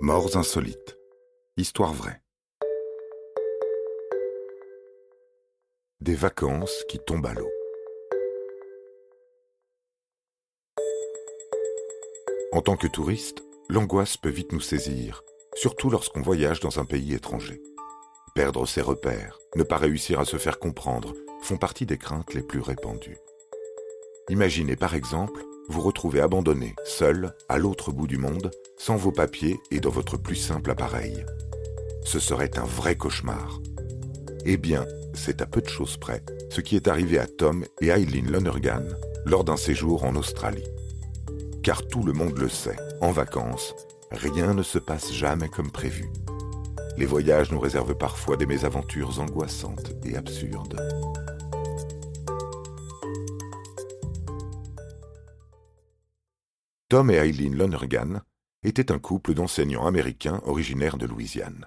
Morts insolites. Histoire vraie. Des vacances qui tombent à l'eau. En tant que touriste, l'angoisse peut vite nous saisir, surtout lorsqu'on voyage dans un pays étranger. Perdre ses repères, ne pas réussir à se faire comprendre, font partie des craintes les plus répandues. Imaginez par exemple vous retrouvez abandonné, seul, à l'autre bout du monde, sans vos papiers et dans votre plus simple appareil. Ce serait un vrai cauchemar. Eh bien, c'est à peu de choses près ce qui est arrivé à Tom et Eileen Lonergan lors d'un séjour en Australie. Car tout le monde le sait, en vacances, rien ne se passe jamais comme prévu. Les voyages nous réservent parfois des mésaventures angoissantes et absurdes. Tom et Eileen Lonergan étaient un couple d'enseignants américains originaires de Louisiane.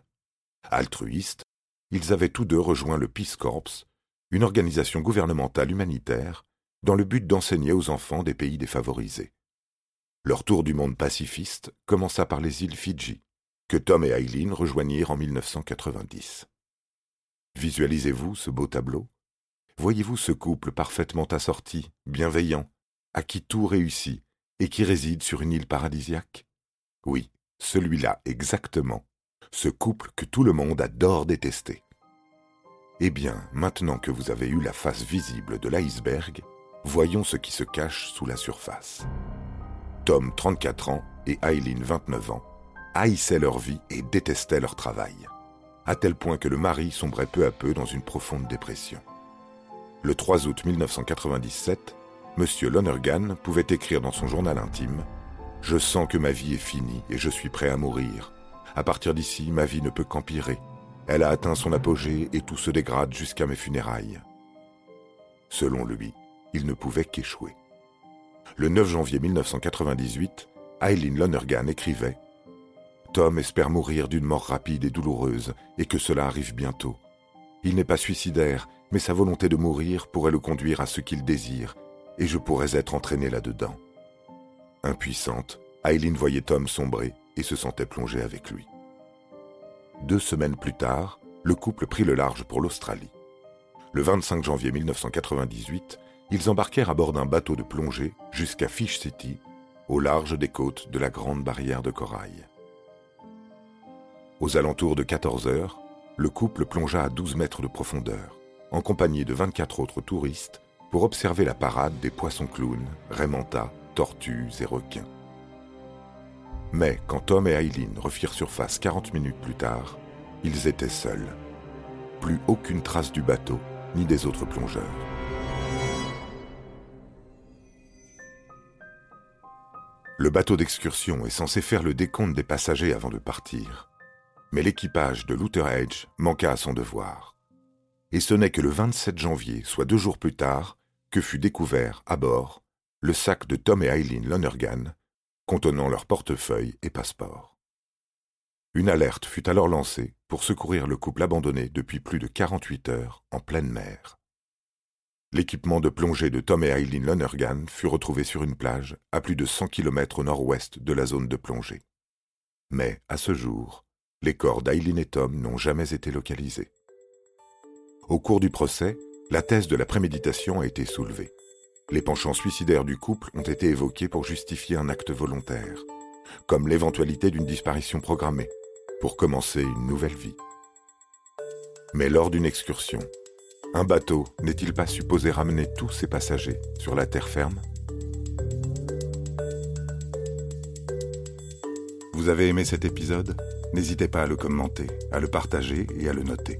Altruistes, ils avaient tous deux rejoint le Peace Corps, une organisation gouvernementale humanitaire dans le but d'enseigner aux enfants des pays défavorisés. Leur tour du monde pacifiste commença par les îles Fidji, que Tom et Eileen rejoignirent en 1990. Visualisez-vous ce beau tableau? Voyez-vous ce couple parfaitement assorti, bienveillant, à qui tout réussit et qui réside sur une île paradisiaque? Oui, celui-là exactement, ce couple que tout le monde adore détester. Eh bien, maintenant que vous avez eu la face visible de l'iceberg, voyons ce qui se cache sous la surface. Tom, 34 ans, et Eileen, 29 ans, haïssaient leur vie et détestaient leur travail, à tel point que le mari sombrait peu à peu dans une profonde dépression. Le 3 août 1997, M. Lonergan pouvait écrire dans son journal intime Je sens que ma vie est finie et je suis prêt à mourir. À partir d'ici, ma vie ne peut qu'empirer. Elle a atteint son apogée et tout se dégrade jusqu'à mes funérailles. Selon lui, il ne pouvait qu'échouer. Le 9 janvier 1998, Eileen Lonergan écrivait Tom espère mourir d'une mort rapide et douloureuse et que cela arrive bientôt. Il n'est pas suicidaire, mais sa volonté de mourir pourrait le conduire à ce qu'il désire et je pourrais être entraîné là-dedans. Impuissante, Eileen voyait Tom sombrer et se sentait plongée avec lui. Deux semaines plus tard, le couple prit le large pour l'Australie. Le 25 janvier 1998, ils embarquèrent à bord d'un bateau de plongée jusqu'à Fish City, au large des côtes de la Grande Barrière de Corail. Aux alentours de 14 heures, le couple plongea à 12 mètres de profondeur, en compagnie de 24 autres touristes pour observer la parade des poissons clowns, raimentas, tortues et requins. Mais quand Tom et Eileen refirent surface 40 minutes plus tard, ils étaient seuls. Plus aucune trace du bateau ni des autres plongeurs. Le bateau d'excursion est censé faire le décompte des passagers avant de partir. Mais l'équipage de Luther Edge manqua à son devoir. Et ce n'est que le 27 janvier, soit deux jours plus tard, que fut découvert à bord le sac de Tom et Eileen Lonergan contenant leur portefeuille et passeport. Une alerte fut alors lancée pour secourir le couple abandonné depuis plus de 48 heures en pleine mer. L'équipement de plongée de Tom et Eileen Lonergan fut retrouvé sur une plage à plus de 100 km au nord-ouest de la zone de plongée. Mais, à ce jour, les corps d'Eileen et Tom n'ont jamais été localisés. Au cours du procès, la thèse de la préméditation a été soulevée. Les penchants suicidaires du couple ont été évoqués pour justifier un acte volontaire, comme l'éventualité d'une disparition programmée, pour commencer une nouvelle vie. Mais lors d'une excursion, un bateau n'est-il pas supposé ramener tous ses passagers sur la terre ferme? Vous avez aimé cet épisode? N'hésitez pas à le commenter, à le partager et à le noter.